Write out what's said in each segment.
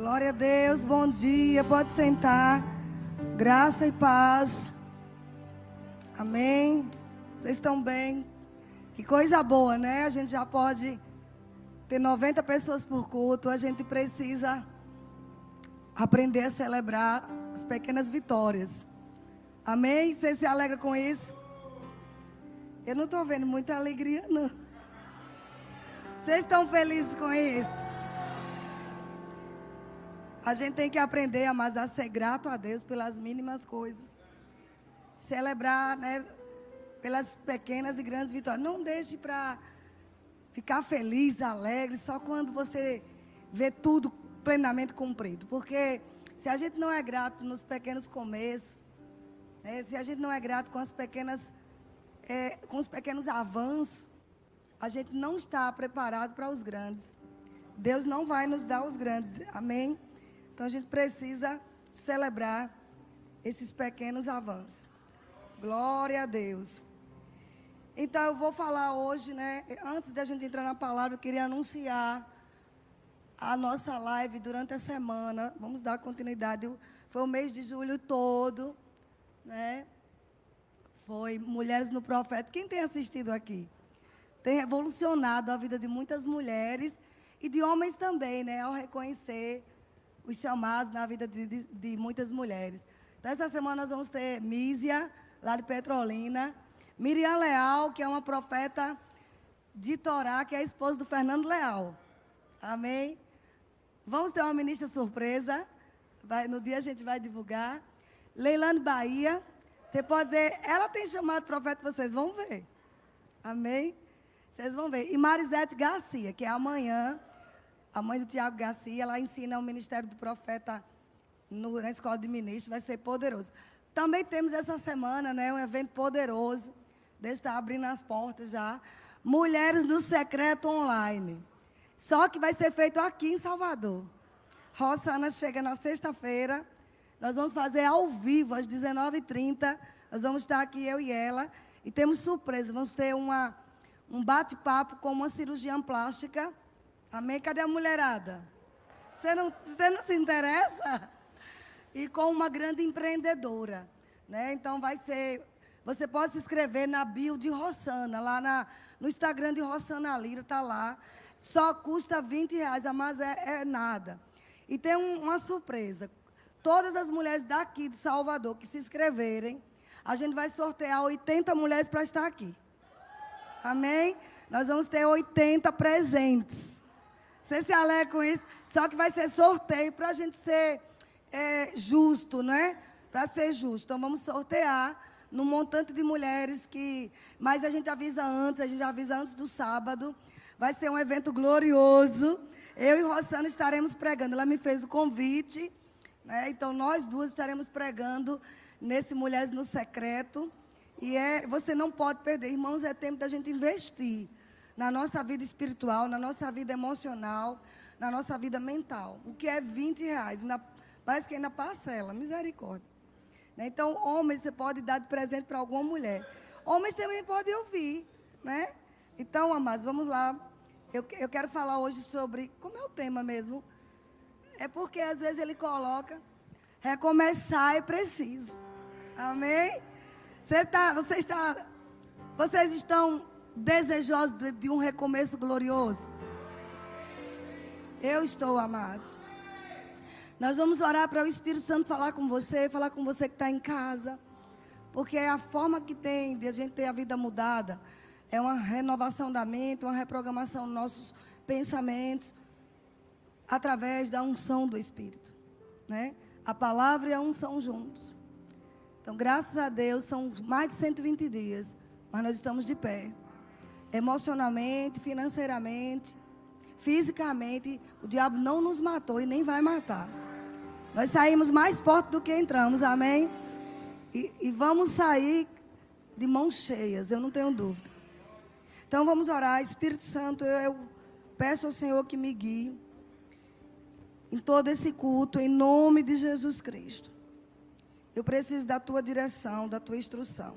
Glória a Deus, bom dia, pode sentar. Graça e paz. Amém. Vocês estão bem? Que coisa boa, né? A gente já pode ter 90 pessoas por culto. A gente precisa aprender a celebrar as pequenas vitórias. Amém? Você se alegra com isso? Eu não estou vendo muita alegria, não. Vocês estão felizes com isso? A gente tem que aprender a mais a ser grato a Deus pelas mínimas coisas. Celebrar, né, pelas pequenas e grandes vitórias. Não deixe para ficar feliz, alegre, só quando você vê tudo plenamente cumprido. Porque se a gente não é grato nos pequenos começos, né, se a gente não é grato com as pequenas, é, com os pequenos avanços, a gente não está preparado para os grandes. Deus não vai nos dar os grandes. Amém? Então a gente precisa celebrar esses pequenos avanços. Glória a Deus. Então eu vou falar hoje, né? Antes da gente entrar na palavra, eu queria anunciar a nossa live durante a semana. Vamos dar continuidade. Foi o mês de julho todo, né? Foi Mulheres no Profeta. Quem tem assistido aqui? Tem revolucionado a vida de muitas mulheres e de homens também, né? Ao reconhecer os chamados na vida de, de, de muitas mulheres. Então, essa semana nós vamos ter Mísia, lá de Petrolina. Miriam Leal, que é uma profeta de Torá, que é a esposa do Fernando Leal. Amém? Vamos ter uma ministra surpresa. Vai, no dia a gente vai divulgar. Leilane Bahia. Você pode dizer, ela tem chamado profeta, vocês vão ver. Amém? Vocês vão ver. E Marisete Garcia, que é amanhã a mãe do Tiago Garcia, ela ensina o ministério do profeta no, na escola de ministros, vai ser poderoso. Também temos essa semana, né, um evento poderoso. Deus está abrindo as portas já. Mulheres no Secreto Online. Só que vai ser feito aqui em Salvador. Rossana chega na sexta-feira. Nós vamos fazer ao vivo, às 19h30. Nós vamos estar aqui, eu e ela. E temos surpresa. Vamos ter uma, um bate-papo com uma cirurgiã plástica Amém? Cadê a mulherada? Você não, você não se interessa? E com uma grande empreendedora. Né? Então vai ser. Você pode se inscrever na bio de Rossana, lá na, no Instagram de Rossana Lira, está lá. Só custa 20 reais, mas é, é nada. E tem um, uma surpresa. Todas as mulheres daqui de Salvador que se inscreverem, a gente vai sortear 80 mulheres para estar aqui. Amém? Nós vamos ter 80 presentes. Você se alegra com isso? Só que vai ser sorteio para a gente ser é, justo, não é? Para ser justo. Então vamos sortear no montante de mulheres que. Mas a gente avisa antes, a gente avisa antes do sábado. Vai ser um evento glorioso. Eu e Rossana estaremos pregando. Ela me fez o convite. Né? Então nós duas estaremos pregando nesse Mulheres no Secreto. E é, você não pode perder, irmãos, é tempo da gente investir na nossa vida espiritual, na nossa vida emocional, na nossa vida mental. O que é 20 reais? Ainda, parece que ainda parcela, misericórdia. Né? Então, homens, você pode dar de presente para alguma mulher. Homens também podem ouvir, né? Então, amados, vamos lá. Eu, eu quero falar hoje sobre. Como é o tema mesmo? É porque às vezes ele coloca. Recomeçar é preciso. Amém? Você, tá, você está. Vocês estão desejosos de, de um recomeço glorioso? Eu estou, amados. Nós vamos orar para o Espírito Santo falar com você, falar com você que está em casa. Porque a forma que tem de a gente ter a vida mudada. É uma renovação da mente, uma reprogramação dos nossos pensamentos. Através da unção do Espírito. Né? A palavra e a unção juntos. Então, graças a Deus, são mais de 120 dias. Mas nós estamos de pé emocionalmente, financeiramente, fisicamente. O diabo não nos matou e nem vai matar. Nós saímos mais fortes do que entramos, amém? E, e vamos sair de mãos cheias, eu não tenho dúvida. Então vamos orar, Espírito Santo, eu, eu peço ao Senhor que me guie em todo esse culto, em nome de Jesus Cristo. Eu preciso da tua direção, da tua instrução.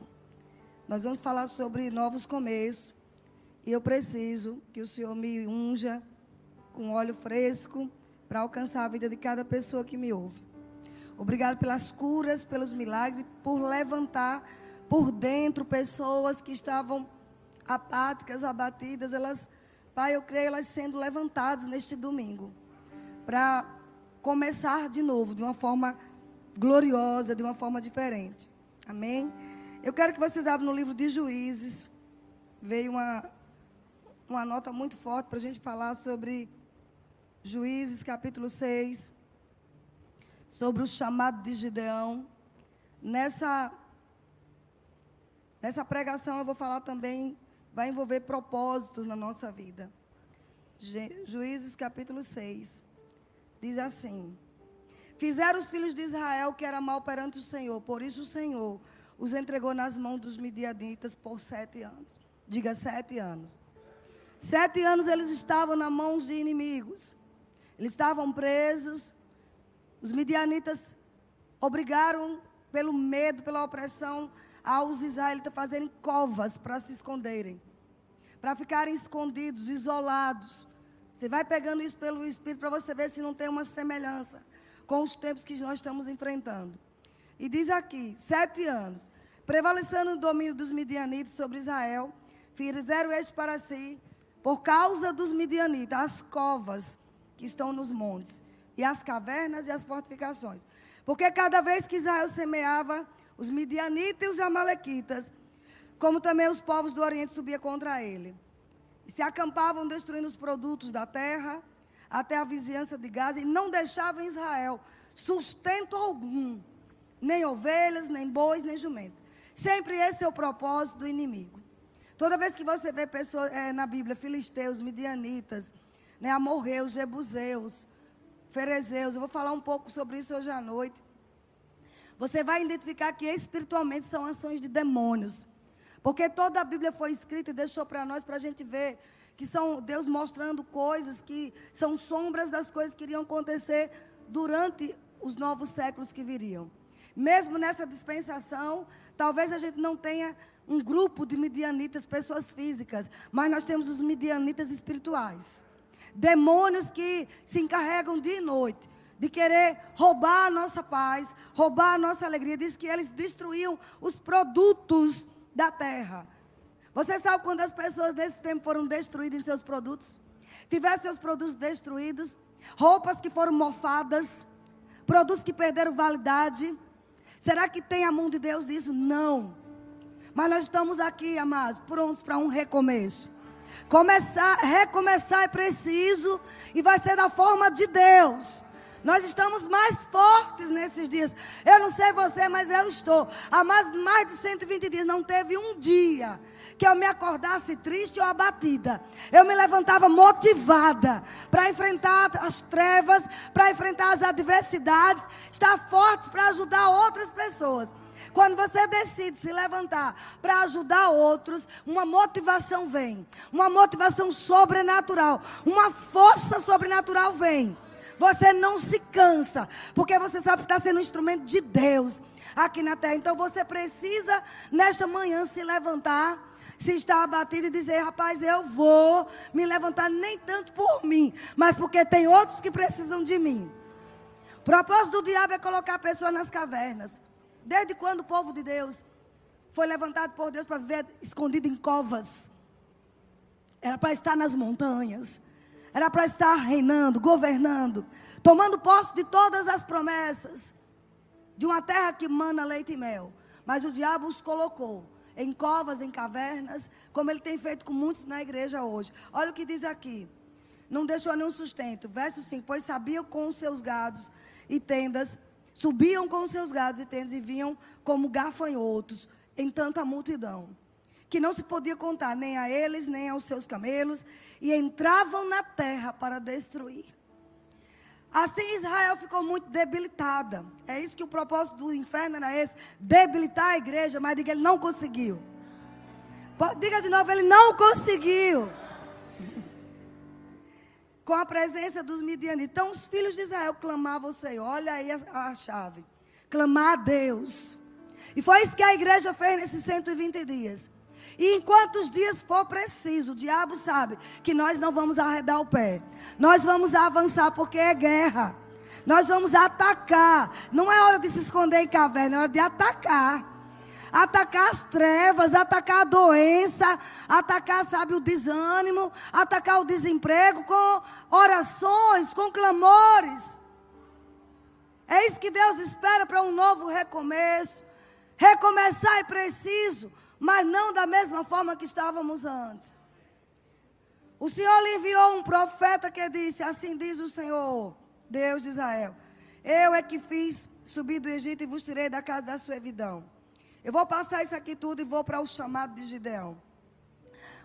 Nós vamos falar sobre novos começos. E eu preciso que o Senhor me unja com óleo fresco, para alcançar a vida de cada pessoa que me ouve. Obrigado pelas curas, pelos milagres e por levantar por dentro pessoas que estavam apáticas, abatidas. Elas, Pai, eu creio elas sendo levantadas neste domingo para começar de novo, de uma forma gloriosa, de uma forma diferente. Amém? Eu quero que vocês abram no livro de Juízes. Veio uma, uma nota muito forte para a gente falar sobre Juízes, capítulo 6 sobre o chamado de Gideão. Nessa, nessa pregação eu vou falar também, vai envolver propósitos na nossa vida. Juízes capítulo 6. Diz assim: Fizeram os filhos de Israel que era mal perante o Senhor, por isso o Senhor os entregou nas mãos dos midianitas por sete anos. Diga sete anos. Sete anos eles estavam nas mãos de inimigos. Eles estavam presos, os midianitas obrigaram, pelo medo, pela opressão, aos israelitas fazerem covas para se esconderem, para ficarem escondidos, isolados. Você vai pegando isso pelo Espírito para você ver se não tem uma semelhança com os tempos que nós estamos enfrentando. E diz aqui: sete anos, prevalecendo o domínio dos midianitas sobre Israel, fizeram este para si, por causa dos midianitas, as covas que estão nos montes e as cavernas e as fortificações. Porque cada vez que Israel semeava, os midianitas e os amalequitas, como também os povos do Oriente subiam contra ele. E se acampavam destruindo os produtos da terra, até a vizinhança de Gaza, e não deixavam Israel sustento algum, nem ovelhas, nem bois, nem jumentos. Sempre esse é o propósito do inimigo. Toda vez que você vê pessoas é, na Bíblia, filisteus, midianitas, né, amorreus, jebuseus, Ferezeus. Eu vou falar um pouco sobre isso hoje à noite. Você vai identificar que espiritualmente são ações de demônios. Porque toda a Bíblia foi escrita e deixou para nós para a gente ver que são Deus mostrando coisas que são sombras das coisas que iriam acontecer durante os novos séculos que viriam. Mesmo nessa dispensação, talvez a gente não tenha um grupo de midianitas, pessoas físicas, mas nós temos os midianitas espirituais. Demônios que se encarregam dia e noite de querer roubar a nossa paz, roubar a nossa alegria. Diz que eles destruíam os produtos da terra. Você sabe quando as pessoas desse tempo foram destruídas em seus produtos? Tiveram seus produtos destruídos, roupas que foram mofadas, produtos que perderam validade. Será que tem a mão de Deus nisso? Não. Mas nós estamos aqui, amados, prontos para um recomeço. Começar, recomeçar é preciso e vai ser da forma de Deus. Nós estamos mais fortes nesses dias. Eu não sei você, mas eu estou. Há mais, mais de 120 dias não teve um dia que eu me acordasse triste ou abatida. Eu me levantava motivada para enfrentar as trevas, para enfrentar as adversidades, estar forte para ajudar outras pessoas. Quando você decide se levantar para ajudar outros, uma motivação vem. Uma motivação sobrenatural. Uma força sobrenatural vem. Você não se cansa, porque você sabe que está sendo um instrumento de Deus aqui na terra. Então você precisa, nesta manhã, se levantar, se está abatido e dizer: rapaz, eu vou me levantar nem tanto por mim, mas porque tem outros que precisam de mim. O propósito do diabo é colocar a pessoa nas cavernas. Desde quando o povo de Deus foi levantado por Deus para viver escondido em covas? Era para estar nas montanhas. Era para estar reinando, governando, tomando posse de todas as promessas de uma terra que mana leite e mel. Mas o diabo os colocou em covas, em cavernas, como ele tem feito com muitos na igreja hoje. Olha o que diz aqui. Não deixou nenhum sustento. Verso 5: Pois sabiam com os seus gados e tendas Subiam com seus gados e tendas e vinham como gafanhotos em tanta multidão, que não se podia contar nem a eles, nem aos seus camelos, e entravam na terra para destruir. Assim Israel ficou muito debilitada. É isso que o propósito do inferno era esse: debilitar a igreja, mas diga, ele não conseguiu. Diga de novo, ele não conseguiu com a presença dos midianitas. Então os filhos de Israel clamavam ao Senhor. Olha aí a, a, chave. Clamar a Deus. E foi isso que a igreja fez nesses 120 dias. E enquanto os dias for preciso, o diabo sabe que nós não vamos arredar o pé. Nós vamos avançar porque é guerra. Nós vamos atacar. Não é hora de se esconder em caverna, é hora de atacar. Atacar as trevas, atacar a doença, atacar, sabe, o desânimo, atacar o desemprego com orações, com clamores. É isso que Deus espera para um novo recomeço. Recomeçar é preciso, mas não da mesma forma que estávamos antes. O Senhor lhe enviou um profeta que disse: Assim diz o Senhor, Deus de Israel: Eu é que fiz subir do Egito e vos tirei da casa da servidão. Eu vou passar isso aqui tudo e vou para o chamado de Gideão.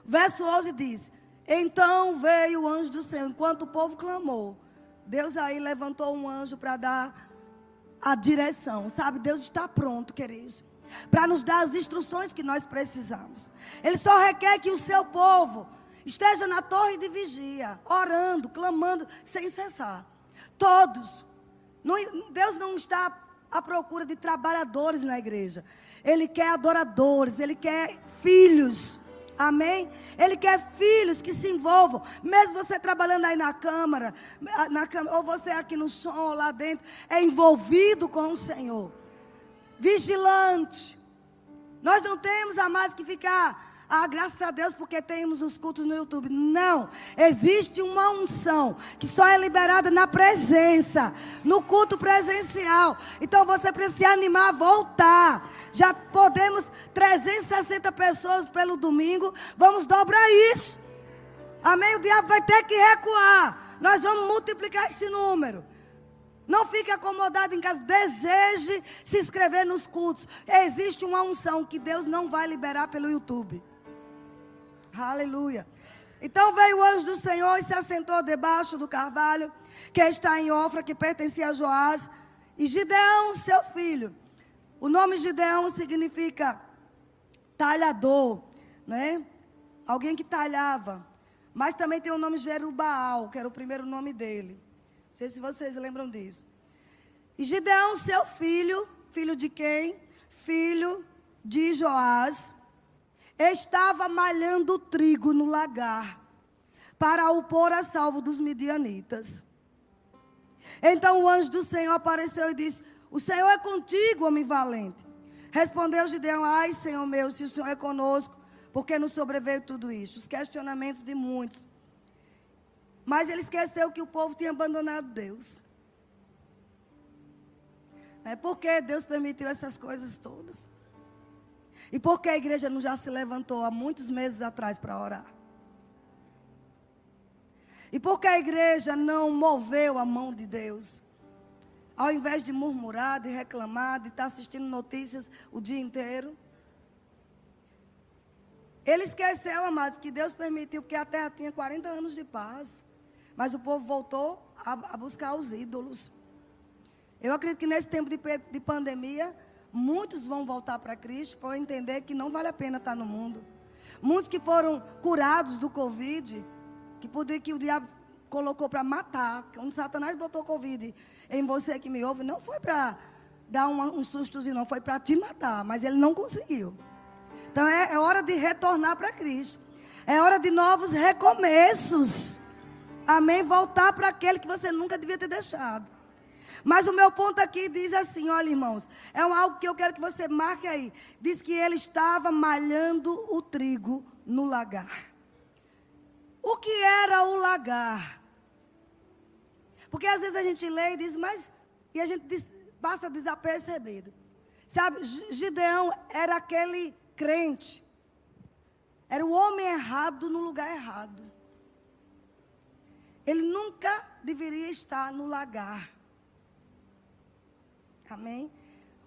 Verso 11 diz: Então veio o anjo do Senhor, enquanto o povo clamou. Deus aí levantou um anjo para dar a direção, sabe? Deus está pronto, queridos, para nos dar as instruções que nós precisamos. Ele só requer que o seu povo esteja na torre de vigia, orando, clamando sem cessar. Todos. Deus não está à procura de trabalhadores na igreja. Ele quer adoradores, ele quer filhos. Amém? Ele quer filhos que se envolvam. Mesmo você trabalhando aí na câmara, na câmara ou você aqui no som, ou lá dentro, é envolvido com o Senhor. Vigilante. Nós não temos a mais que ficar ah, graças a Deus porque temos os cultos no YouTube. Não. Existe uma unção que só é liberada na presença, no culto presencial. Então você precisa se animar a voltar. Já podemos 360 pessoas pelo domingo. Vamos dobrar isso. Amém? O diabo vai ter que recuar. Nós vamos multiplicar esse número. Não fique acomodado em casa. Deseje se inscrever nos cultos. Existe uma unção que Deus não vai liberar pelo YouTube. Aleluia. Então veio o anjo do Senhor e se assentou debaixo do carvalho que está em Ofra, que pertencia a Joás, e Gideão, seu filho. O nome Gideão significa talhador, né? Alguém que talhava. Mas também tem o nome Jerubaal, que era o primeiro nome dele. Não sei se vocês lembram disso. E Gideão, seu filho, filho de quem? Filho de Joás, estava malhando trigo no lagar, para o pôr a salvo dos midianitas. Então o anjo do Senhor apareceu e disse: O Senhor é contigo, homem valente. Respondeu Gideão: Ai, Senhor meu, se o Senhor é conosco, porque nos sobreveio tudo isso? Os questionamentos de muitos. Mas ele esqueceu que o povo tinha abandonado Deus. É porque Deus permitiu essas coisas todas. E por que a igreja não já se levantou há muitos meses atrás para orar? E por que a igreja não moveu a mão de Deus? Ao invés de murmurar, de reclamar, de estar assistindo notícias o dia inteiro. Ele esqueceu, amados, que Deus permitiu, porque a terra tinha 40 anos de paz. Mas o povo voltou a, a buscar os ídolos. Eu acredito que nesse tempo de, de pandemia, Muitos vão voltar para Cristo para entender que não vale a pena estar no mundo. Muitos que foram curados do Covid, que podia que o diabo colocou para matar, quando Satanás botou Covid em você que me ouve, não foi para dar um, um sustozinho, não, foi para te matar, mas ele não conseguiu. Então é, é hora de retornar para Cristo. É hora de novos recomeços. Amém? Voltar para aquele que você nunca devia ter deixado. Mas o meu ponto aqui diz assim: olha, irmãos, é algo que eu quero que você marque aí. Diz que ele estava malhando o trigo no lagar. O que era o lagar? Porque às vezes a gente lê e diz, mas. E a gente diz, passa desapercebido. Sabe, Gideão era aquele crente. Era o homem errado no lugar errado. Ele nunca deveria estar no lagar. Amém?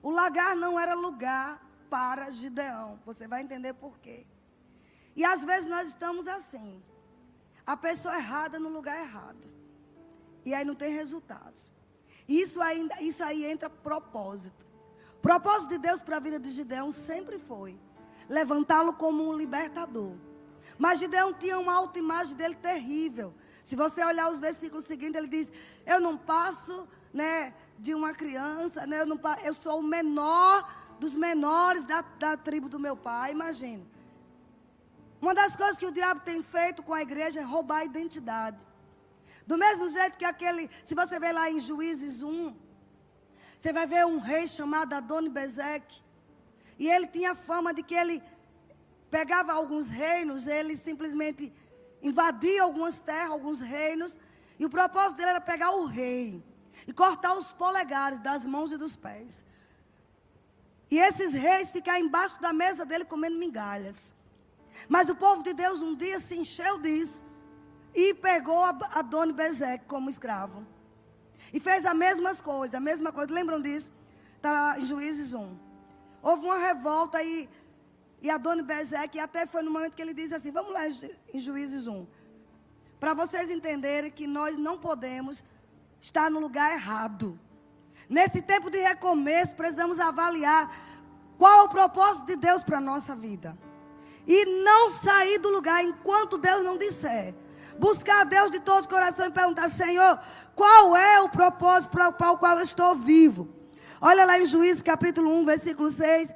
O lagar não era lugar para Gideão. Você vai entender por quê. E às vezes nós estamos assim. A pessoa errada no lugar errado. E aí não tem resultados. Isso, ainda, isso aí entra propósito. Propósito de Deus para a vida de Gideão sempre foi levantá-lo como um libertador. Mas Gideão tinha uma autoimagem dele terrível. Se você olhar os versículos seguintes, ele diz: Eu não passo né, de uma criança, né? Eu, não, eu sou o menor dos menores da, da tribo do meu pai, imagina. Uma das coisas que o diabo tem feito com a igreja é roubar a identidade. Do mesmo jeito que aquele, se você ver lá em Juízes 1, você vai ver um rei chamado Adoni Bezeque. E ele tinha fama de que ele pegava alguns reinos, ele simplesmente invadia algumas terras, alguns reinos, e o propósito dele era pegar o rei e cortar os polegares das mãos e dos pés. E esses reis ficar embaixo da mesa dele comendo migalhas. Mas o povo de Deus um dia se encheu disso e pegou a Dona Bezeque como escravo. E fez as mesmas coisas, a mesma coisa. Lembram disso? Está em Juízes 1. Houve uma revolta e, e a Dona Bezeque, até foi no momento que ele disse assim: vamos lá em Juízes 1. Para vocês entenderem que nós não podemos estar no lugar errado. Nesse tempo de recomeço, precisamos avaliar qual é o propósito de Deus para a nossa vida. E não sair do lugar enquanto Deus não disser. Buscar a Deus de todo o coração e perguntar: Senhor, qual é o propósito para o qual eu estou vivo? Olha lá em Juízes capítulo 1, versículo 6.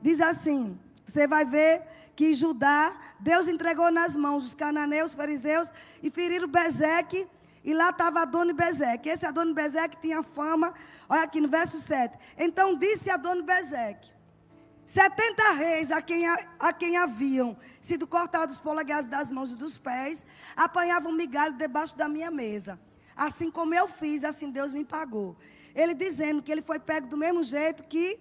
Diz assim: Você vai ver que Judá, Deus entregou nas mãos os cananeus, os fariseus e feriram Bezeque. E lá estava Adoni Bezeque. Esse Adoni Bezeque tinha fama. Olha aqui no verso 7. Então disse Adoni Bezeque: 70 reis a quem, a quem haviam sido cortados os polegares das mãos e dos pés, apanhavam migalho debaixo da minha mesa. Assim como eu fiz, assim Deus me pagou. Ele dizendo que ele foi pego do mesmo jeito que,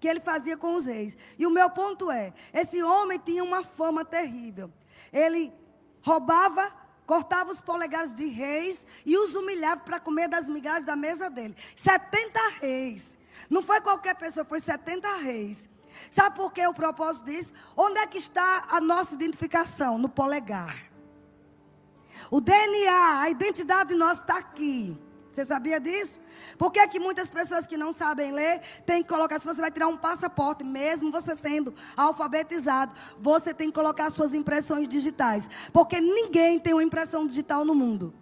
que ele fazia com os reis. E o meu ponto é: esse homem tinha uma fama terrível. Ele roubava, cortava os polegares de reis e os humilhava para comer das migalhas da mesa dele. 70 reis. Não foi qualquer pessoa, foi 70 reis. Sabe por que o propósito disso? Onde é que está a nossa identificação? No polegar. O DNA, a identidade nossa está aqui. Você sabia disso? Por que, que muitas pessoas que não sabem ler têm que colocar, se você vai tirar um passaporte, mesmo você sendo alfabetizado, você tem que colocar suas impressões digitais. Porque ninguém tem uma impressão digital no mundo.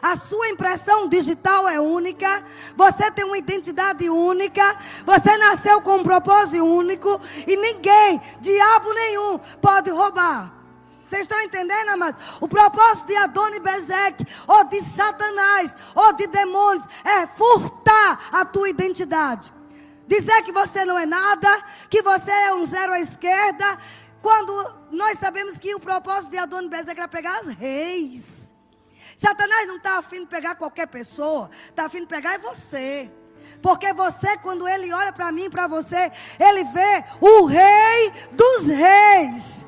A sua impressão digital é única, você tem uma identidade única, você nasceu com um propósito único e ninguém, diabo nenhum, pode roubar. Vocês estão entendendo, amados? O propósito de Adoni Bezeque, ou de Satanás, ou de demônios, é furtar a tua identidade. Dizer que você não é nada, que você é um zero à esquerda, quando nós sabemos que o propósito de Adoni Bezeque era pegar as reis. Satanás não está afim de pegar qualquer pessoa, está afim de pegar é você. Porque você, quando ele olha para mim, para você, ele vê o rei dos reis.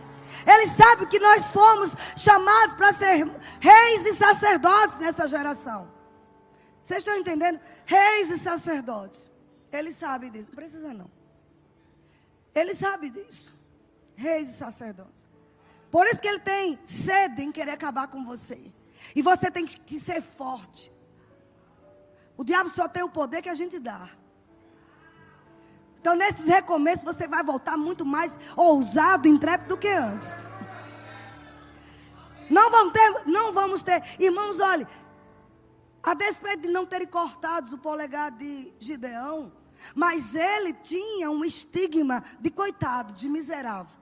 Ele sabe que nós fomos chamados para ser reis e sacerdotes nessa geração. Vocês estão entendendo? Reis e sacerdotes. Ele sabe disso. Não precisa não. Ele sabe disso. Reis e sacerdotes. Por isso que ele tem sede em querer acabar com você. E você tem que ser forte. O diabo só tem o poder que a gente dá. Então, nesses recomeços, você vai voltar muito mais ousado, intrépido do que antes. Não vamos ter, não vamos ter. Irmãos, olhe. A despeito de não terem cortado o polegar de Gideão, mas ele tinha um estigma de coitado, de miserável.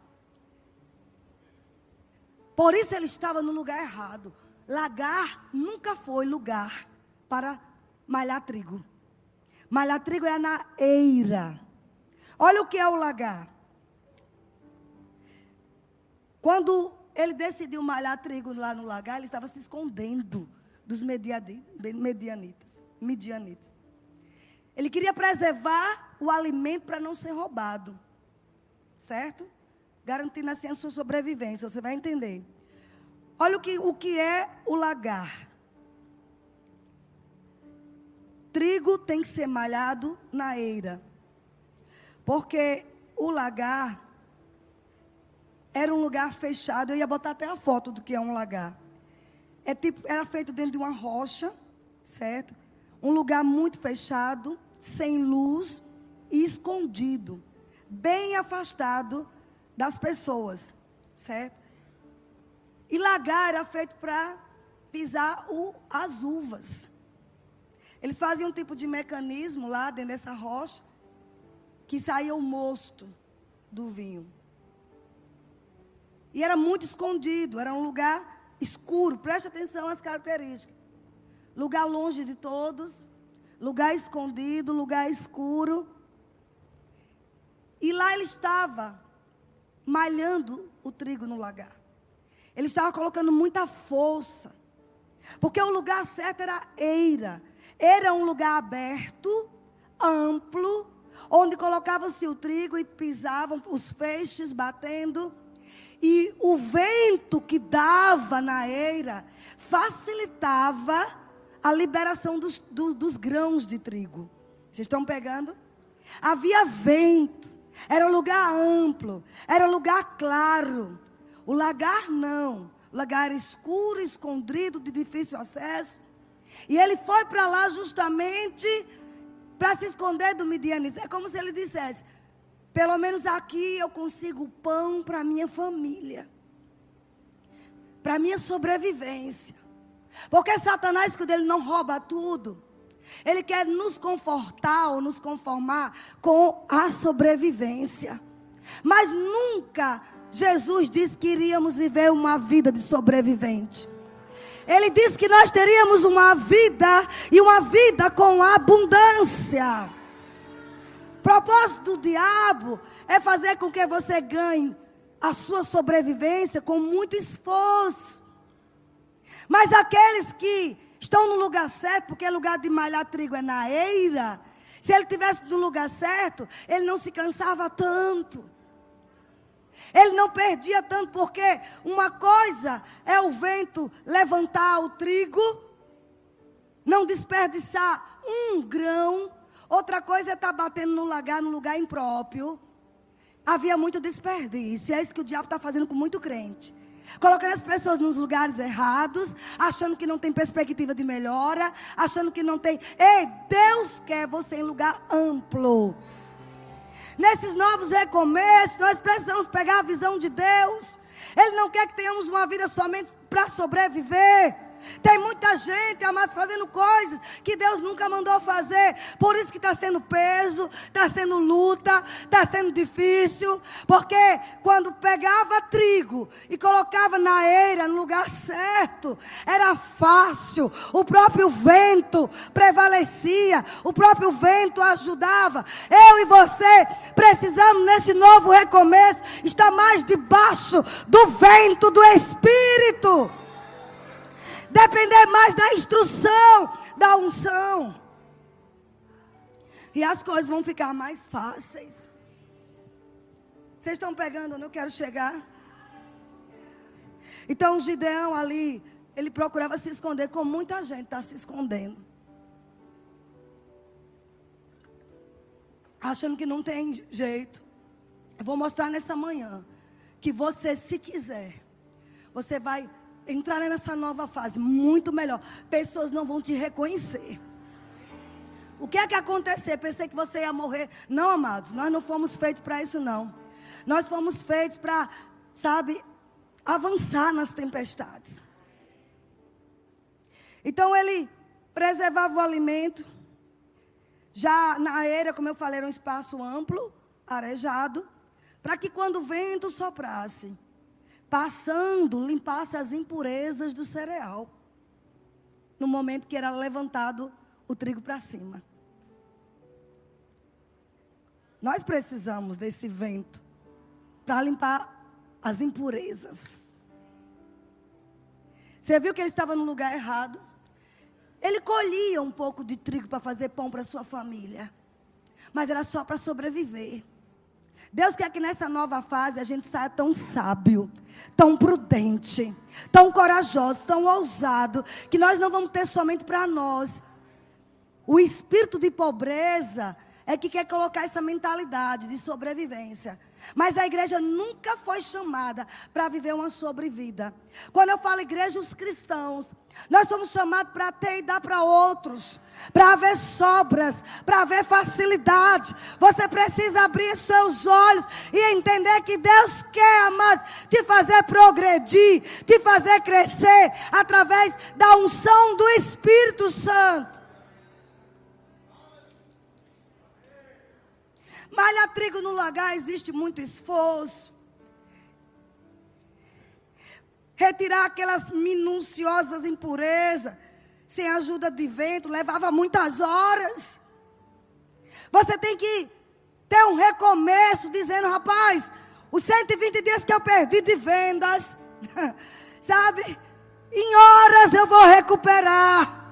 Por isso ele estava no lugar errado. Lagar nunca foi lugar para malhar trigo. Malhar trigo é na eira. Olha o que é o lagar. Quando ele decidiu malhar trigo lá no lagar, ele estava se escondendo dos medianitas, medianitas. Ele queria preservar o alimento para não ser roubado. Certo? Garantindo assim a sua sobrevivência. Você vai entender. Olha o que, o que é o lagar. Trigo tem que ser malhado na eira. Porque o lagar era um lugar fechado. Eu ia botar até a foto do que é um lagar. É tipo, era feito dentro de uma rocha, certo? Um lugar muito fechado, sem luz e escondido, bem afastado das pessoas, certo? E lagar era feito para pisar o, as uvas. Eles faziam um tipo de mecanismo lá dentro dessa rocha que saía o mosto do vinho. E era muito escondido, era um lugar escuro. Preste atenção às características. Lugar longe de todos, lugar escondido, lugar escuro. E lá ele estava malhando o trigo no lagar. Ele estava colocando muita força. Porque o lugar certo era eira. Era um lugar aberto, amplo, onde colocava-se o trigo e pisavam os feixes batendo. E o vento que dava na eira facilitava a liberação dos, do, dos grãos de trigo. Vocês estão pegando? Havia vento, era um lugar amplo, era um lugar claro. O lagar não, o lagar era escuro, escondido, de difícil acesso. E ele foi para lá justamente para se esconder do Midianita. É como se ele dissesse: pelo menos aqui eu consigo pão para minha família, para minha sobrevivência. Porque Satanás, quando ele não rouba tudo, ele quer nos confortar ou nos conformar com a sobrevivência. Mas nunca Jesus disse que iríamos viver uma vida de sobrevivente. Ele disse que nós teríamos uma vida e uma vida com abundância. O propósito do diabo é fazer com que você ganhe a sua sobrevivência com muito esforço. Mas aqueles que estão no lugar certo, porque lugar de malhar trigo é na eira, se ele tivesse no lugar certo, ele não se cansava tanto. Ele não perdia tanto, porque uma coisa é o vento levantar o trigo, não desperdiçar um grão, outra coisa é estar tá batendo no lagar, no lugar impróprio. Havia muito desperdício, é isso que o diabo está fazendo com muito crente. Colocando as pessoas nos lugares errados, achando que não tem perspectiva de melhora, achando que não tem. Ei, Deus quer você em lugar amplo. Nesses novos recomeços, nós precisamos pegar a visão de Deus. Ele não quer que tenhamos uma vida somente para sobreviver. Tem muita gente, amados, fazendo coisas que Deus nunca mandou fazer. Por isso que está sendo peso, está sendo luta, está sendo difícil. Porque quando pegava trigo e colocava na eira, no lugar certo, era fácil. O próprio vento prevalecia, o próprio vento ajudava. Eu e você precisamos, nesse novo recomeço, estar mais debaixo do vento do Espírito depender mais da instrução, da unção. E as coisas vão ficar mais fáceis. Vocês estão pegando? Eu não quero chegar. Então, Gideão ali, ele procurava se esconder, como muita gente está se escondendo. Achando que não tem jeito. Eu vou mostrar nessa manhã que você, se quiser, você vai entrar nessa nova fase muito melhor. Pessoas não vão te reconhecer. O que é que acontecer? Pensei que você ia morrer. Não, amados, nós não fomos feitos para isso não. Nós fomos feitos para, sabe, avançar nas tempestades. Então ele preservava o alimento. Já na era, como eu falei, era um espaço amplo, arejado, para que quando o vento soprasse, passando, limpasse as impurezas do cereal. No momento que era levantado o trigo para cima. Nós precisamos desse vento para limpar as impurezas. Você viu que ele estava no lugar errado? Ele colhia um pouco de trigo para fazer pão para sua família, mas era só para sobreviver. Deus quer que nessa nova fase a gente saia tão sábio, tão prudente, tão corajoso, tão ousado, que nós não vamos ter somente para nós. O espírito de pobreza é que quer colocar essa mentalidade de sobrevivência. Mas a igreja nunca foi chamada para viver uma sobrevida. Quando eu falo igreja, os cristãos, nós somos chamados para ter e dar para outros, para haver sobras, para haver facilidade. Você precisa abrir seus olhos e entender que Deus quer, amados, te fazer progredir, te fazer crescer através da unção do Espírito Santo. Malha trigo no lagar existe muito esforço. retirar aquelas minuciosas impurezas, sem ajuda de vento, levava muitas horas. Você tem que ter um recomeço, dizendo, rapaz, os 120 dias que eu perdi de vendas, sabe? Em horas eu vou recuperar.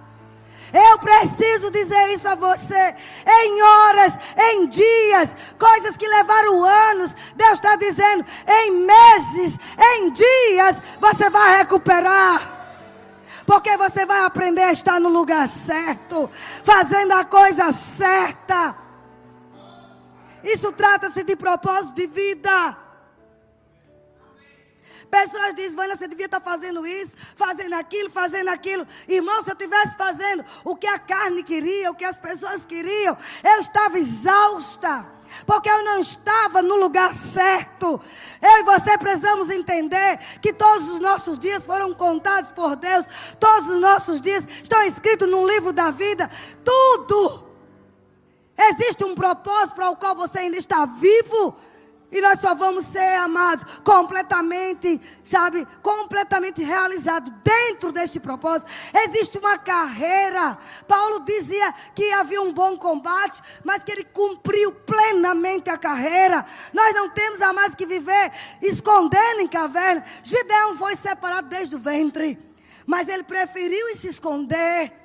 Eu preciso dizer isso a você. Em horas, em dias, coisas que levaram anos, Deus está dizendo, em meses, em dias, você vai recuperar. Porque você vai aprender a estar no lugar certo, fazendo a coisa certa. Isso trata-se de propósito de vida. Pessoas dizem, Vânia, você devia estar fazendo isso, fazendo aquilo, fazendo aquilo. Irmão, se eu estivesse fazendo o que a carne queria, o que as pessoas queriam, eu estava exausta. Porque eu não estava no lugar certo. Eu e você precisamos entender que todos os nossos dias foram contados por Deus. Todos os nossos dias estão escritos no livro da vida. Tudo. Existe um propósito para o qual você ainda está vivo. E nós só vamos ser amados completamente, sabe, completamente realizados dentro deste propósito. Existe uma carreira. Paulo dizia que havia um bom combate, mas que ele cumpriu plenamente a carreira. Nós não temos a mais que viver escondendo em caverna. Gideão foi separado desde o ventre, mas ele preferiu se esconder.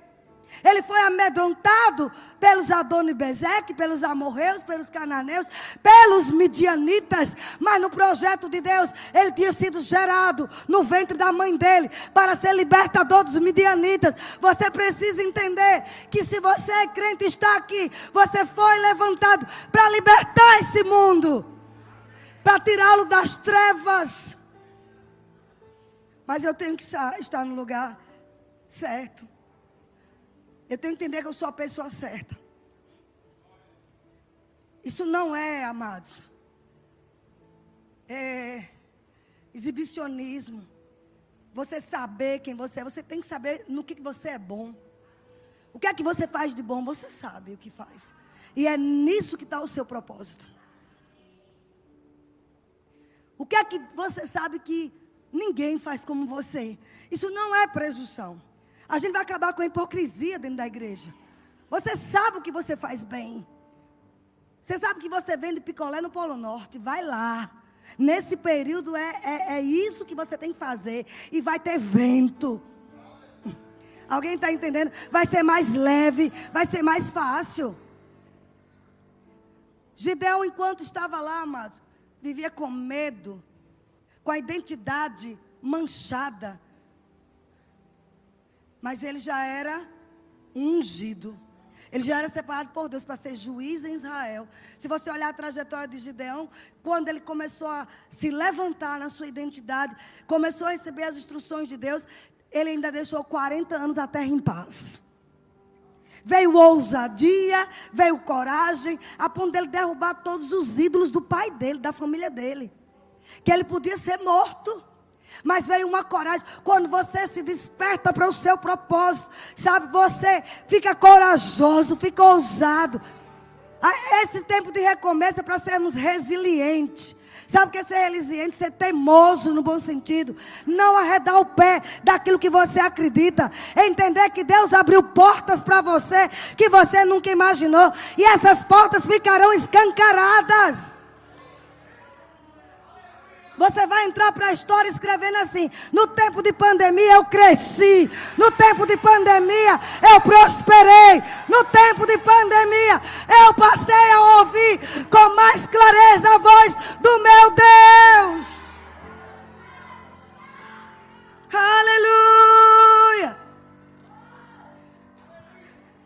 Ele foi amedrontado pelos Adonibezeque, pelos amorreus, pelos cananeus, pelos midianitas, mas no projeto de Deus, ele tinha sido gerado no ventre da mãe dele para ser libertador dos midianitas. Você precisa entender que se você é crente está aqui, você foi levantado para libertar esse mundo, para tirá-lo das trevas. Mas eu tenho que estar no lugar certo. Eu tenho que entender que eu sou a pessoa certa. Isso não é, amados, é exibicionismo. Você saber quem você é, você tem que saber no que você é bom. O que é que você faz de bom, você sabe o que faz. E é nisso que está o seu propósito. O que é que você sabe que ninguém faz como você? Isso não é presunção. A gente vai acabar com a hipocrisia dentro da igreja. Você sabe o que você faz bem. Você sabe que você vende picolé no Polo Norte. Vai lá. Nesse período é, é, é isso que você tem que fazer. E vai ter vento. Alguém está entendendo? Vai ser mais leve, vai ser mais fácil. Gideão, enquanto estava lá, amados, vivia com medo, com a identidade manchada, mas ele já era ungido. Ele já era separado por Deus para ser juiz em Israel. Se você olhar a trajetória de Gideão, quando ele começou a se levantar na sua identidade, começou a receber as instruções de Deus, ele ainda deixou 40 anos a terra em paz. Veio ousadia, veio coragem, a ponto dele derrubar todos os ídolos do pai dele, da família dele. Que ele podia ser morto. Mas veio uma coragem. Quando você se desperta para o seu propósito, sabe? Você fica corajoso, fica ousado. Ah, esse tempo de recomeço é para sermos resilientes. Sabe o que é ser resiliente? Ser teimoso no bom sentido. Não arredar o pé daquilo que você acredita. Entender que Deus abriu portas para você que você nunca imaginou. E essas portas ficarão escancaradas. Você vai entrar para a história escrevendo assim: no tempo de pandemia eu cresci, no tempo de pandemia eu prosperei, no tempo de pandemia eu passei a ouvir com mais clareza a voz do meu Deus. Aleluia!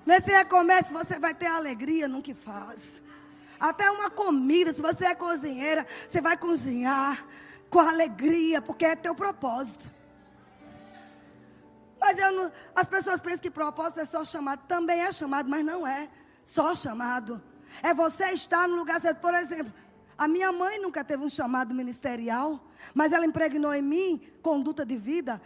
Nesse recomeço você vai ter alegria no que faz. Até uma comida, se você é cozinheira, você vai cozinhar com alegria, porque é teu propósito. Mas não, as pessoas pensam que propósito é só chamado. Também é chamado, mas não é só chamado. É você estar no lugar certo. Por exemplo, a minha mãe nunca teve um chamado ministerial, mas ela impregnou em mim conduta de vida,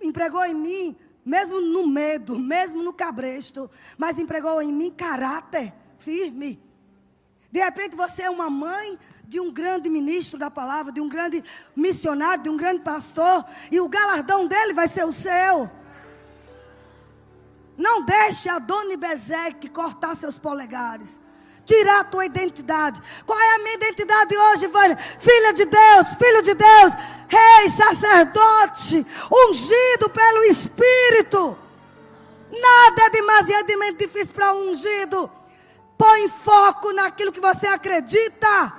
empregou em mim, mesmo no medo, mesmo no cabresto, mas empregou em mim caráter firme. De repente você é uma mãe de um grande ministro da palavra, de um grande missionário, de um grande pastor, e o galardão dele vai ser o seu. Não deixe a Dona Bezeque cortar seus polegares. Tirar a tua identidade. Qual é a minha identidade hoje, Vânia? Filha de Deus, filho de Deus, rei, sacerdote, ungido pelo Espírito. Nada é demasiadamente difícil para um ungido. Põe foco naquilo que você acredita.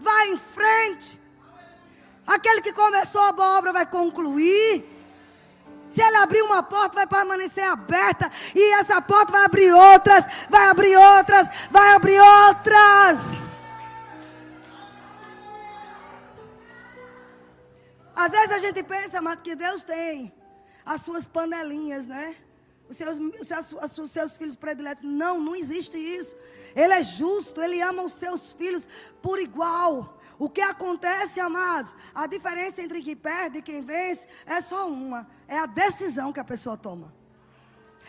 Vai em frente. Aquele que começou a boa obra vai concluir. Se ele abrir uma porta, vai permanecer aberta. E essa porta vai abrir outras, vai abrir outras, vai abrir outras. Às vezes a gente pensa, mas que Deus tem as suas panelinhas, né? Os seus, os seus, os seus filhos prediletos. Não, não existe isso. Ele é justo, ele ama os seus filhos por igual. O que acontece, amados? A diferença entre quem perde e quem vence é só uma: é a decisão que a pessoa toma.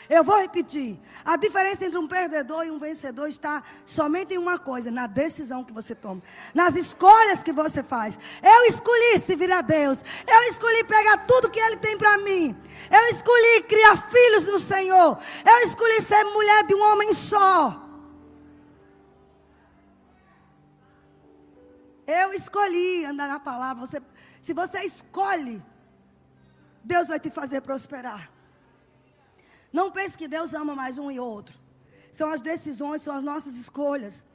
Eu vou repetir. A diferença entre um perdedor e um vencedor está somente em uma coisa: na decisão que você toma, nas escolhas que você faz. Eu escolhi servir a Deus. Eu escolhi pegar tudo que Ele tem para mim. Eu escolhi criar filhos do Senhor. Eu escolhi ser mulher de um homem só. Eu escolhi andar na palavra. Você, se você escolhe, Deus vai te fazer prosperar. Não pense que Deus ama mais um e outro. São as decisões, são as nossas escolhas.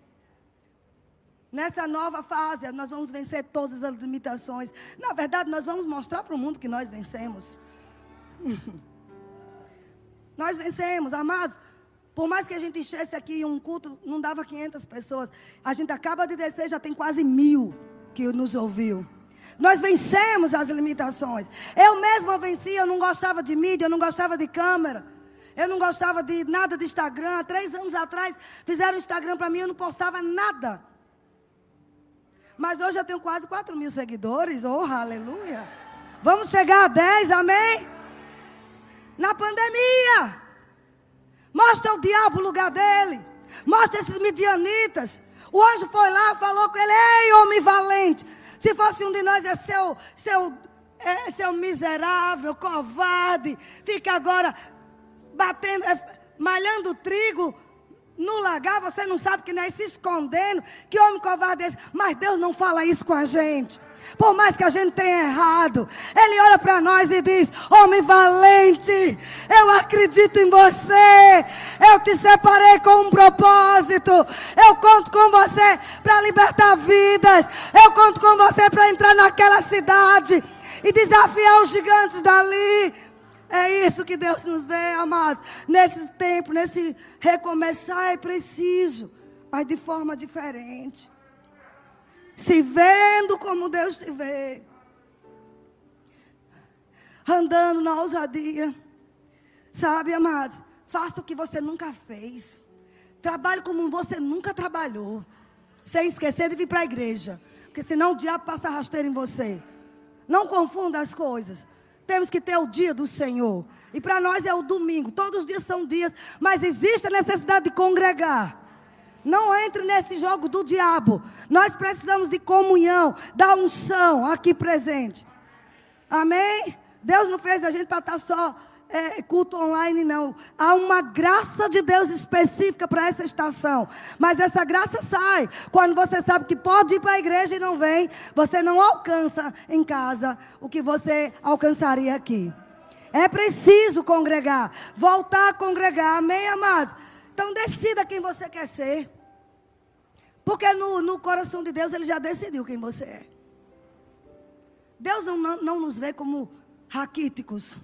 Nessa nova fase, nós vamos vencer todas as limitações. Na verdade, nós vamos mostrar para o mundo que nós vencemos. nós vencemos, amados. Por mais que a gente enchesse aqui um culto, não dava 500 pessoas. A gente acaba de descer, já tem quase mil que nos ouviu. Nós vencemos as limitações. Eu mesma venci, eu não gostava de mídia, eu não gostava de câmera. Eu não gostava de nada de Instagram. Três anos atrás fizeram Instagram para mim, eu não postava nada. Mas hoje eu tenho quase 4 mil seguidores. Oh, aleluia. Vamos chegar a 10, amém? Na pandemia. Mostra o diabo o lugar dele. Mostra esses midianitas. O anjo foi lá, falou com ele: Ei, homem valente. Se fosse um de nós, é seu, seu, é seu miserável, covarde. Fica agora batendo, é, malhando trigo no lagar. Você não sabe que não é se escondendo. Que homem covarde é esse? Mas Deus não fala isso com a gente. Por mais que a gente tenha errado, Ele olha para nós e diz: Homem valente, eu acredito em você. Eu te separei com um propósito. Eu conto com você para libertar vidas. Eu conto com você para entrar naquela cidade e desafiar os gigantes dali. É isso que Deus nos vê, amados. Nesse tempo, nesse recomeçar é preciso, mas de forma diferente se vendo como Deus te vê, andando na ousadia, sabe, amados? Faça o que você nunca fez, trabalhe como você nunca trabalhou, sem esquecer de vir para a igreja, porque senão o diabo passa rasteiro em você. Não confunda as coisas. Temos que ter o dia do Senhor. E para nós é o domingo. Todos os dias são dias. Mas existe a necessidade de congregar. Não entre nesse jogo do diabo. Nós precisamos de comunhão, da unção aqui presente. Amém? Deus não fez a gente para estar só é, culto online, não. Há uma graça de Deus específica para essa estação. Mas essa graça sai quando você sabe que pode ir para a igreja e não vem. Você não alcança em casa o que você alcançaria aqui. É preciso congregar, voltar a congregar. Amém, amados? Então decida quem você quer ser. Porque no, no coração de Deus ele já decidiu quem você é. Deus não, não, não nos vê como raquíticos.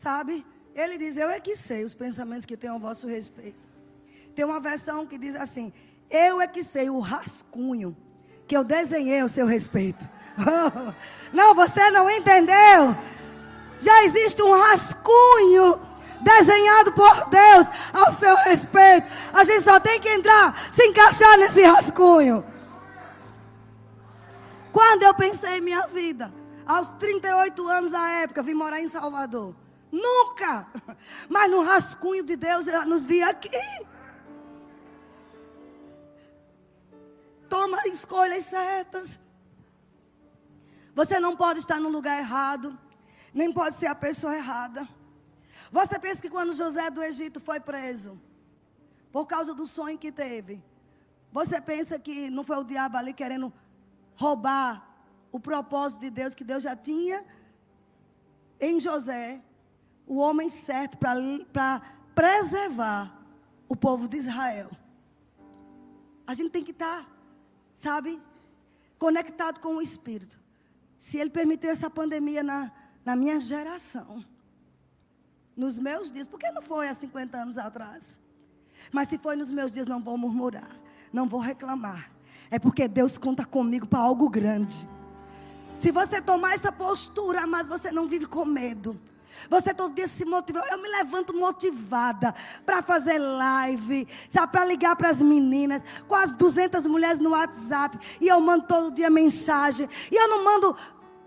Sabe? Ele diz: Eu é que sei os pensamentos que tenho a vosso respeito. Tem uma versão que diz assim: Eu é que sei o rascunho que eu desenhei ao seu respeito. não, você não entendeu. Já existe um rascunho desenhado por Deus ao seu respeito. A gente só tem que entrar, se encaixar nesse rascunho. Quando eu pensei em minha vida, aos 38 anos da época, vim morar em Salvador. Nunca! Mas no rascunho de Deus, eu nos vi aqui. toma escolhas certas. Você não pode estar no lugar errado, nem pode ser a pessoa errada. Você pensa que quando José do Egito foi preso, por causa do sonho que teve, você pensa que não foi o diabo ali querendo roubar o propósito de Deus que Deus já tinha em José, o homem certo para preservar o povo de Israel. A gente tem que estar, tá, sabe, conectado com o Espírito. Se Ele permitiu essa pandemia na, na minha geração, nos meus dias, porque não foi há 50 anos atrás. Mas se foi nos meus dias, não vou murmurar, não vou reclamar. É porque Deus conta comigo para algo grande. Se você tomar essa postura, mas você não vive com medo. Você todo dia se motiva. Eu me levanto motivada para fazer live, para ligar para as meninas, quase 200 mulheres no WhatsApp, e eu mando todo dia mensagem. E eu não mando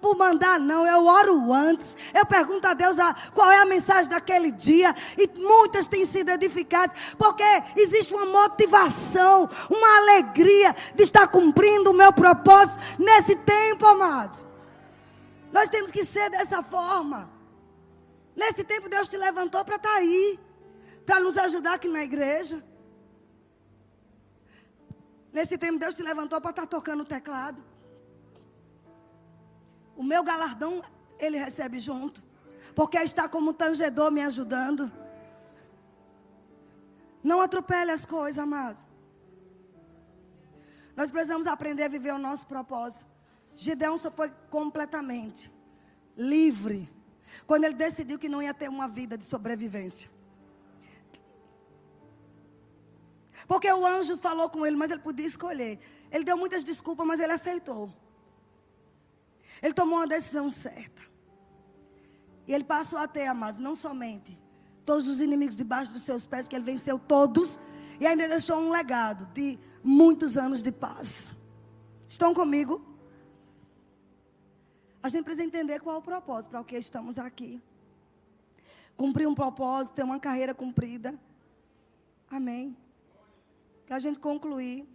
por mandar, não. Eu oro antes. Eu pergunto a Deus a, qual é a mensagem daquele dia. E muitas têm sido edificadas. Porque existe uma motivação, uma alegria de estar cumprindo o meu propósito nesse tempo, amados. Nós temos que ser dessa forma. Nesse tempo, Deus te levantou para estar tá aí. Para nos ajudar aqui na igreja. Nesse tempo, Deus te levantou para estar tá tocando o teclado. O meu galardão, ele recebe junto. Porque está como tangedor me ajudando. Não atropele as coisas, amado. Nós precisamos aprender a viver o nosso propósito. Gideão só foi completamente livre quando ele decidiu que não ia ter uma vida de sobrevivência. Porque o anjo falou com ele, mas ele podia escolher. Ele deu muitas desculpas, mas ele aceitou. Ele tomou uma decisão certa. E ele passou a ter, amados, não somente todos os inimigos debaixo dos seus pés, que ele venceu todos, e ainda deixou um legado de muitos anos de paz. Estão comigo? A gente precisa entender qual é o propósito para o que estamos aqui. Cumprir um propósito, ter uma carreira cumprida. Amém. Para a gente concluir,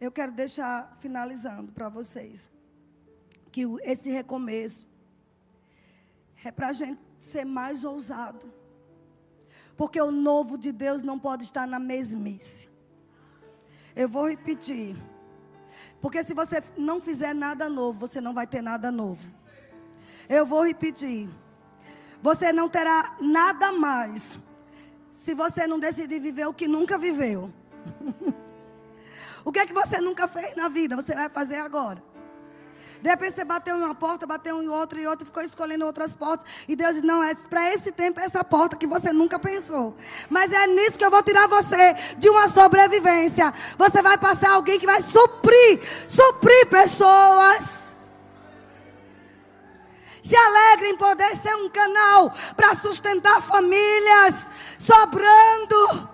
eu quero deixar finalizando para vocês que esse recomeço é para a gente ser mais ousado. Porque o novo de Deus não pode estar na mesmice. Eu vou repetir. Porque se você não fizer nada novo, você não vai ter nada novo. Eu vou repetir. Você não terá nada mais se você não decidir viver o que nunca viveu. o que é que você nunca fez na vida, você vai fazer agora. De repente você bateu em uma porta, bateu em outra e outra, ficou escolhendo outras portas. E Deus diz: não, é para esse tempo é essa porta que você nunca pensou. Mas é nisso que eu vou tirar você de uma sobrevivência. Você vai passar alguém que vai suprir, suprir pessoas. Se alegre em poder ser um canal para sustentar famílias, sobrando.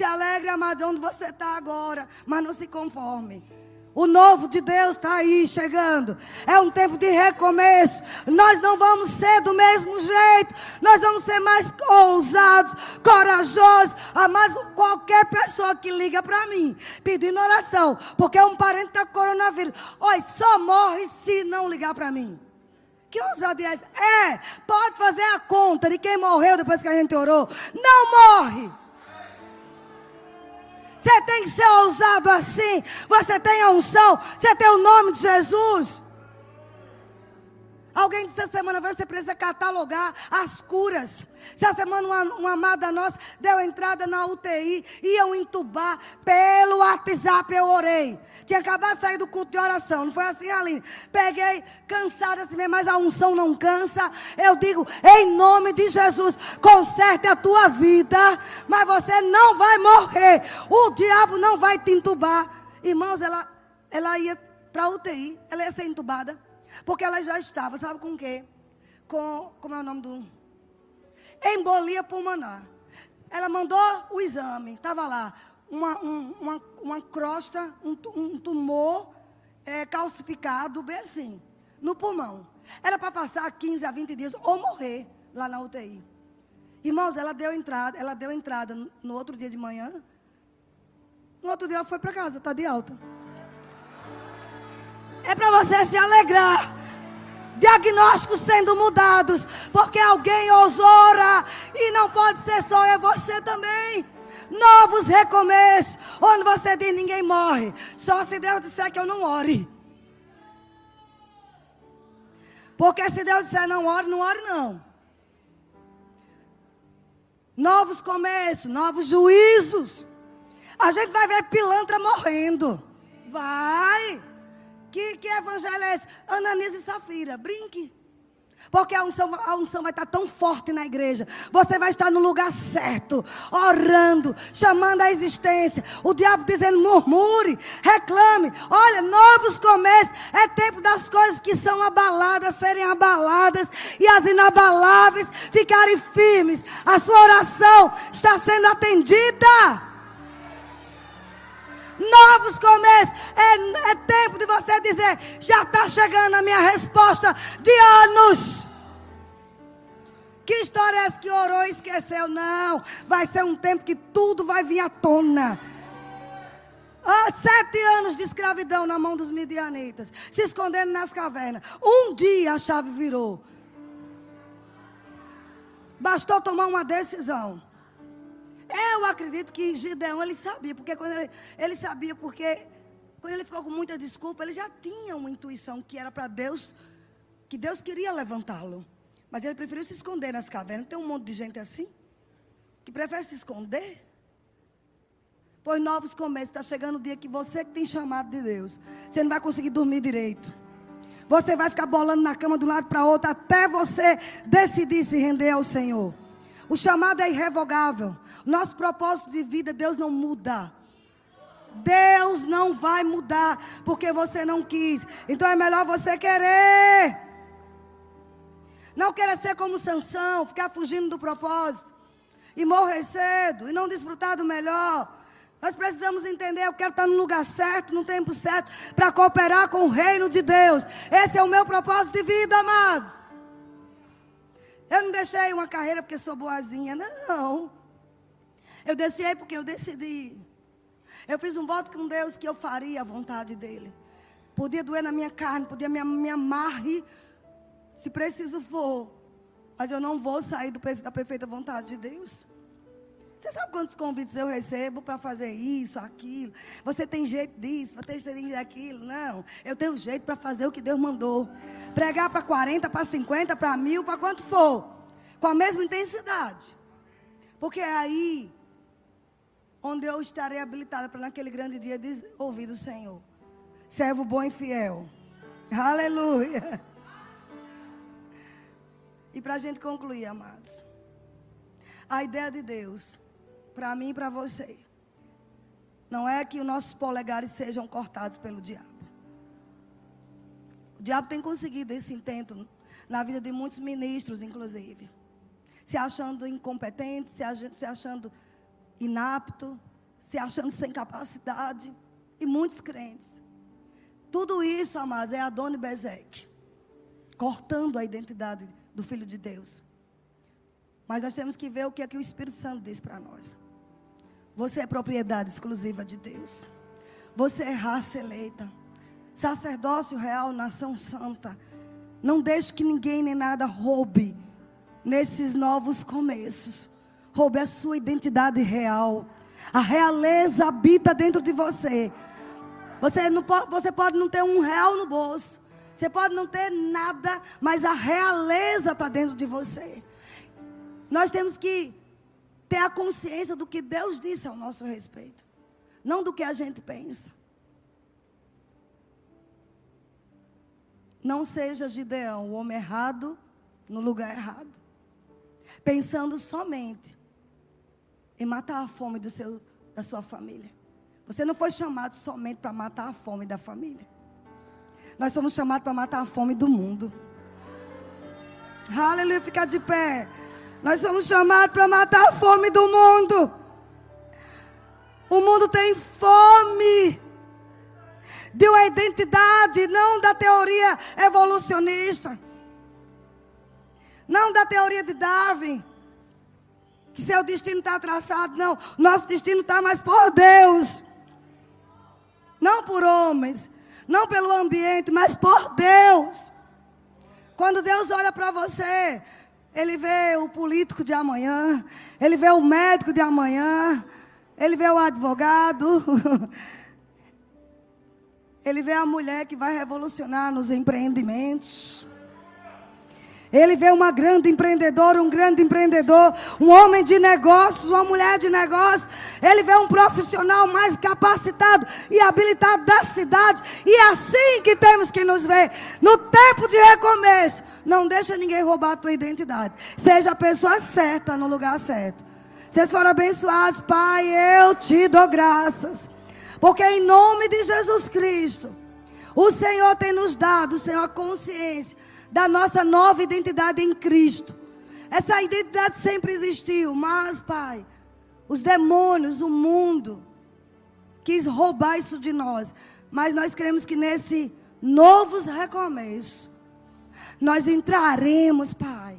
Se alegre, amado, onde você está agora, mas não se conforme. O novo de Deus está aí chegando. É um tempo de recomeço. Nós não vamos ser do mesmo jeito. Nós vamos ser mais ousados, corajosos. Ah, mas qualquer pessoa que liga para mim pedindo oração, porque um parente está com coronavírus, oi, só morre se não ligar para mim. Que ousadia é essa? É, pode fazer a conta de quem morreu depois que a gente orou. Não morre. Você tem que ser ousado assim. Você tem a unção. Você tem o nome de Jesus. Alguém disse essa semana, você precisa catalogar as curas. Essa semana uma, uma amada nossa deu entrada na UTI, iam entubar pelo WhatsApp, eu orei. Tinha acabado de sair do culto de oração, não foi assim, Aline? Peguei, cansada assim mesmo, mas a unção não cansa. Eu digo, em nome de Jesus, conserte a tua vida, mas você não vai morrer. O diabo não vai te entubar. Irmãos, ela, ela ia para UTI, ela ia ser entubada. Porque ela já estava, sabe com o quê? Com, como é o nome do? Embolia pulmonar. Ela mandou o exame, estava lá, uma, um, uma, uma crosta, um, um tumor é, calcificado, bem assim, no pulmão. Era para passar 15 a 20 dias ou morrer lá na UTI. Irmãos, ela deu entrada, ela deu entrada no outro dia de manhã. No outro dia ela foi para casa, está de alta. É para você se alegrar. Diagnósticos sendo mudados, porque alguém ousou orar e não pode ser só é você também. Novos recomeços, onde você diz ninguém morre, só se Deus disser que eu não ore. Porque se Deus disser não ore, não ore não. Novos começos, novos juízos. A gente vai ver pilantra morrendo. Vai. Que, que evangelho é esse? E Safira, brinque. Porque a unção, a unção vai estar tão forte na igreja. Você vai estar no lugar certo, orando, chamando a existência. O diabo dizendo: murmure, reclame. Olha, novos começos. É tempo das coisas que são abaladas serem abaladas e as inabaláveis ficarem firmes. A sua oração está sendo atendida novos começos. É, é tempo de você dizer: já está chegando a minha resposta de anos. Que história é essa que orou e esqueceu? Não, vai ser um tempo que tudo vai vir à tona. Ah, sete anos de escravidão na mão dos midianitas, se escondendo nas cavernas. Um dia a chave virou. Bastou tomar uma decisão. Eu acredito que Gideão ele sabia, porque quando ele, ele sabia, porque quando ele ficou com muita desculpa, ele já tinha uma intuição que era para Deus, que Deus queria levantá-lo. Mas ele preferiu se esconder nas cavernas. Tem um monte de gente assim, que prefere se esconder. Pois novos começos, está chegando o dia que você que tem chamado de Deus, você não vai conseguir dormir direito. Você vai ficar bolando na cama de um lado para outro até você decidir se render ao Senhor. O chamado é irrevogável. Nosso propósito de vida, Deus não muda. Deus não vai mudar porque você não quis. Então é melhor você querer. Não querer ser como Sansão, ficar fugindo do propósito e morrer cedo e não desfrutar do melhor. Nós precisamos entender, eu quero estar no lugar certo, no tempo certo, para cooperar com o reino de Deus. Esse é o meu propósito de vida, amados. Eu não deixei uma carreira porque sou boazinha, não. Eu deixei porque eu decidi. Eu fiz um voto com Deus que eu faria a vontade dEle. Podia doer na minha carne, podia me, me amarre, se preciso for. Mas eu não vou sair do, da perfeita vontade de Deus. Você sabe quantos convites eu recebo para fazer isso, aquilo? Você tem jeito disso, você tem jeito daquilo? Não. Eu tenho jeito para fazer o que Deus mandou. Pregar para 40, para 50, para mil, para quanto for. Com a mesma intensidade. Porque é aí onde eu estarei habilitada para naquele grande dia ouvir do Senhor. Servo bom e fiel. Aleluia. E para a gente concluir, amados. A ideia de Deus, para mim e para você, não é que os nossos polegares sejam cortados pelo diabo. O diabo tem conseguido esse intento na vida de muitos ministros, inclusive. Se achando incompetente, se achando inapto, se achando sem capacidade, e muitos crentes. Tudo isso, amados, é Adoni Bezek, cortando a identidade do Filho de Deus. Mas nós temos que ver o que é que o Espírito Santo diz para nós. Você é propriedade exclusiva de Deus. Você é raça eleita. Sacerdócio real, nação santa. Não deixe que ninguém nem nada roube nesses novos começos roube a sua identidade real. A realeza habita dentro de você. Você, não pode, você pode não ter um real no bolso. Você pode não ter nada, mas a realeza está dentro de você. Nós temos que ter a consciência do que Deus disse ao nosso respeito, não do que a gente pensa. Não seja Gideão, o homem errado no lugar errado, pensando somente em matar a fome seu, da sua família. Você não foi chamado somente para matar a fome da família. Nós somos chamados para matar a fome do mundo. Aleluia, ficar de pé. Nós somos chamados para matar a fome do mundo. O mundo tem fome de uma identidade, não da teoria evolucionista, não da teoria de Darwin, que seu destino está traçado. Não, nosso destino está mais por Deus. Não por homens, não pelo ambiente, mas por Deus. Quando Deus olha para você, Ele vê o político de amanhã, Ele vê o médico de amanhã, Ele vê o advogado, Ele vê a mulher que vai revolucionar nos empreendimentos. Ele vê uma grande empreendedora, um grande empreendedor, um homem de negócios, uma mulher de negócios. Ele vê um profissional mais capacitado e habilitado da cidade. E é assim que temos que nos ver. No tempo de recomeço, não deixa ninguém roubar a tua identidade. Seja a pessoa certa no lugar certo. Vocês foram abençoados, Pai, eu te dou graças. Porque em nome de Jesus Cristo, o Senhor tem nos dado, Senhor, a consciência da nossa nova identidade em Cristo. Essa identidade sempre existiu, mas, Pai, os demônios, o mundo, quis roubar isso de nós. Mas nós queremos que nesse novos recomeço, nós entraremos, Pai,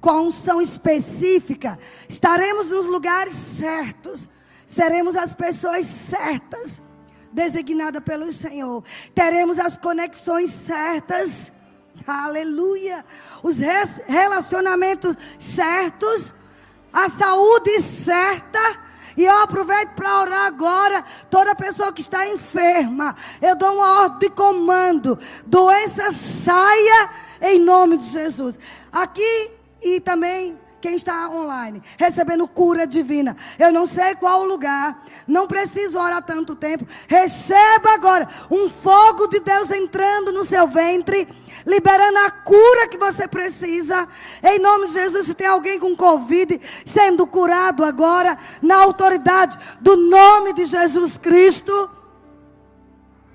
com a unção específica, estaremos nos lugares certos, seremos as pessoas certas, designadas pelo Senhor, teremos as conexões certas Aleluia. Os relacionamentos certos, a saúde certa. E eu aproveito para orar agora. Toda pessoa que está enferma, eu dou uma ordem de comando. Doença saia em nome de Jesus. Aqui e também quem está online, recebendo cura divina. Eu não sei qual lugar, não preciso orar tanto tempo. Receba agora um fogo de Deus entrando no seu ventre, liberando a cura que você precisa. Em nome de Jesus, se tem alguém com Covid sendo curado agora, na autoridade do nome de Jesus Cristo.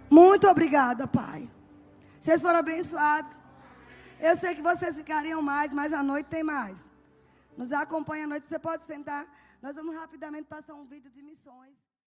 Muito obrigada, Pai. Vocês foram abençoados. Eu sei que vocês ficariam mais, mas à noite tem mais. Nos acompanha à noite, você pode sentar. Nós vamos rapidamente passar um vídeo de missões.